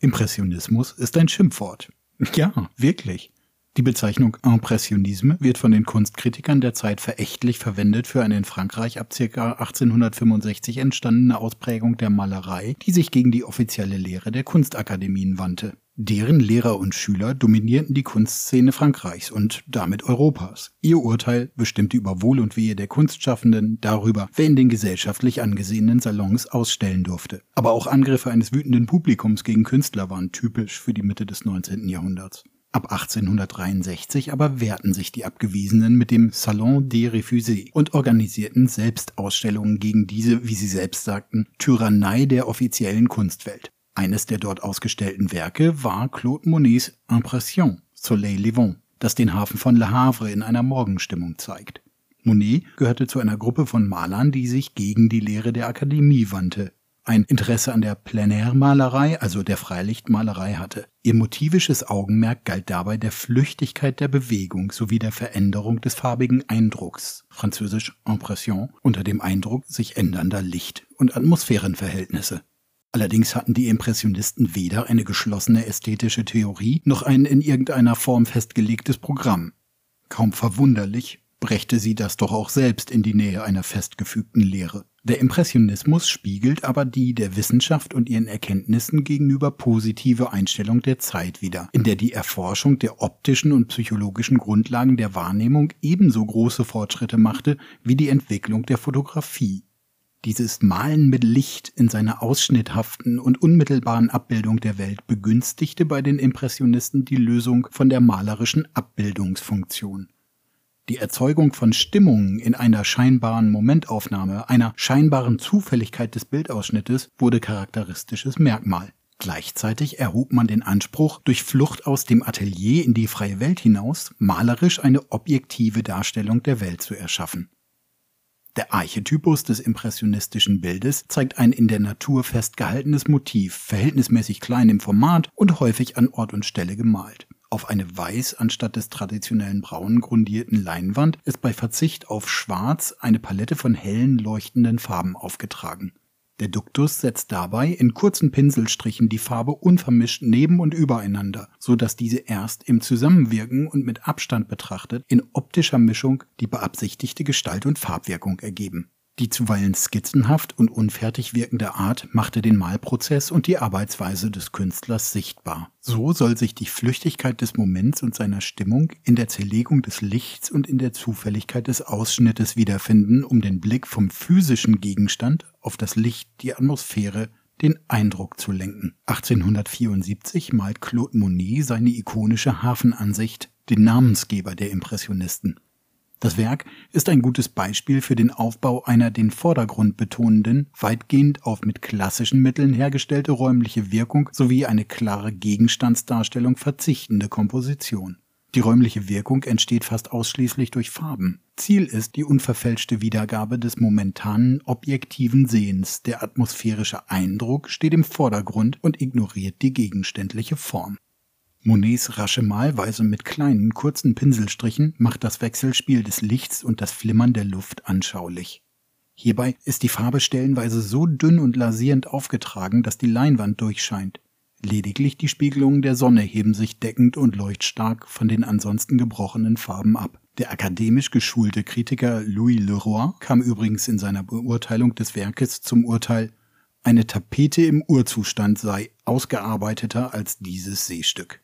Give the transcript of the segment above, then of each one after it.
Impressionismus ist ein Schimpfwort. Ja, wirklich. Die Bezeichnung Impressionisme wird von den Kunstkritikern der Zeit verächtlich verwendet für eine in Frankreich ab ca. 1865 entstandene Ausprägung der Malerei, die sich gegen die offizielle Lehre der Kunstakademien wandte. Deren Lehrer und Schüler dominierten die Kunstszene Frankreichs und damit Europas. Ihr Urteil bestimmte über Wohl und Wehe der Kunstschaffenden, darüber, wer in den gesellschaftlich angesehenen Salons ausstellen durfte. Aber auch Angriffe eines wütenden Publikums gegen Künstler waren typisch für die Mitte des 19. Jahrhunderts. Ab 1863 aber wehrten sich die Abgewiesenen mit dem Salon des Refusés und organisierten Selbstausstellungen gegen diese, wie sie selbst sagten, Tyrannei der offiziellen Kunstwelt. Eines der dort ausgestellten Werke war Claude Monets Impression Soleil Levant, das den Hafen von Le Havre in einer Morgenstimmung zeigt. Monet gehörte zu einer Gruppe von Malern, die sich gegen die Lehre der Akademie wandte, ein Interesse an der Plenärmalerei, also der Freilichtmalerei hatte. Ihr motivisches Augenmerk galt dabei der Flüchtigkeit der Bewegung sowie der Veränderung des farbigen Eindrucks, französisch Impression, unter dem Eindruck sich ändernder Licht- und Atmosphärenverhältnisse. Allerdings hatten die Impressionisten weder eine geschlossene ästhetische Theorie noch ein in irgendeiner Form festgelegtes Programm. Kaum verwunderlich brächte sie das doch auch selbst in die Nähe einer festgefügten Lehre. Der Impressionismus spiegelt aber die der Wissenschaft und ihren Erkenntnissen gegenüber positive Einstellung der Zeit wider, in der die Erforschung der optischen und psychologischen Grundlagen der Wahrnehmung ebenso große Fortschritte machte wie die Entwicklung der Fotografie. Dieses Malen mit Licht in seiner ausschnitthaften und unmittelbaren Abbildung der Welt begünstigte bei den Impressionisten die Lösung von der malerischen Abbildungsfunktion. Die Erzeugung von Stimmungen in einer scheinbaren Momentaufnahme, einer scheinbaren Zufälligkeit des Bildausschnittes wurde charakteristisches Merkmal. Gleichzeitig erhob man den Anspruch, durch Flucht aus dem Atelier in die freie Welt hinaus malerisch eine objektive Darstellung der Welt zu erschaffen. Der Archetypus des impressionistischen Bildes zeigt ein in der Natur festgehaltenes Motiv, verhältnismäßig klein im Format und häufig an Ort und Stelle gemalt. Auf eine weiß anstatt des traditionellen braun grundierten Leinwand ist bei Verzicht auf schwarz eine Palette von hellen leuchtenden Farben aufgetragen. Der Duktus setzt dabei in kurzen Pinselstrichen die Farbe unvermischt neben und übereinander, so dass diese erst im Zusammenwirken und mit Abstand betrachtet in optischer Mischung die beabsichtigte Gestalt und Farbwirkung ergeben. Die zuweilen skizzenhaft und unfertig wirkende Art machte den Malprozess und die Arbeitsweise des Künstlers sichtbar. So soll sich die Flüchtigkeit des Moments und seiner Stimmung in der Zerlegung des Lichts und in der Zufälligkeit des Ausschnittes wiederfinden, um den Blick vom physischen Gegenstand auf das Licht, die Atmosphäre, den Eindruck zu lenken. 1874 malt Claude Monet seine ikonische Hafenansicht, den Namensgeber der Impressionisten. Das Werk ist ein gutes Beispiel für den Aufbau einer den Vordergrund betonenden, weitgehend auf mit klassischen Mitteln hergestellte räumliche Wirkung sowie eine klare Gegenstandsdarstellung verzichtende Komposition. Die räumliche Wirkung entsteht fast ausschließlich durch Farben. Ziel ist die unverfälschte Wiedergabe des momentanen objektiven Sehens. Der atmosphärische Eindruck steht im Vordergrund und ignoriert die gegenständliche Form. Monets rasche Malweise mit kleinen, kurzen Pinselstrichen macht das Wechselspiel des Lichts und das Flimmern der Luft anschaulich. Hierbei ist die Farbe stellenweise so dünn und lasierend aufgetragen, dass die Leinwand durchscheint. Lediglich die Spiegelungen der Sonne heben sich deckend und leuchtstark von den ansonsten gebrochenen Farben ab. Der akademisch geschulte Kritiker Louis Leroy kam übrigens in seiner Beurteilung des Werkes zum Urteil, eine Tapete im Urzustand sei ausgearbeiteter als dieses Seestück.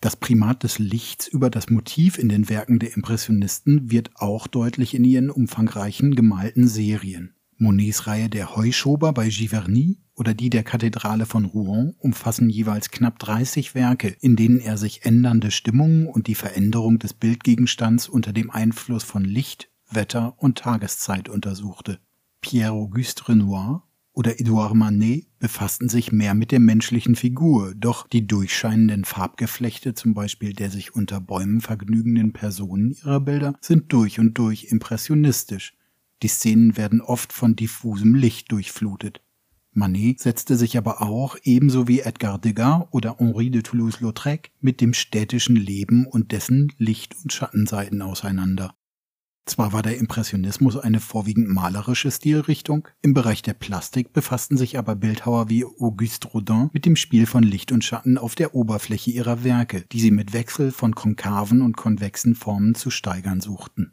Das Primat des Lichts über das Motiv in den Werken der Impressionisten wird auch deutlich in ihren umfangreichen gemalten Serien. Monets Reihe der Heuschober bei Giverny oder die der Kathedrale von Rouen umfassen jeweils knapp 30 Werke, in denen er sich ändernde Stimmungen und die Veränderung des Bildgegenstands unter dem Einfluss von Licht, Wetter und Tageszeit untersuchte. Pierre-Auguste Renoir oder Edouard Manet befassten sich mehr mit der menschlichen Figur, doch die durchscheinenden Farbgeflechte, zum Beispiel der sich unter Bäumen vergnügenden Personen ihrer Bilder, sind durch und durch impressionistisch. Die Szenen werden oft von diffusem Licht durchflutet. Manet setzte sich aber auch, ebenso wie Edgar Degas oder Henri de Toulouse-Lautrec, mit dem städtischen Leben und dessen Licht- und Schattenseiten auseinander. Zwar war der Impressionismus eine vorwiegend malerische Stilrichtung, im Bereich der Plastik befassten sich aber Bildhauer wie Auguste Rodin mit dem Spiel von Licht und Schatten auf der Oberfläche ihrer Werke, die sie mit Wechsel von konkaven und konvexen Formen zu steigern suchten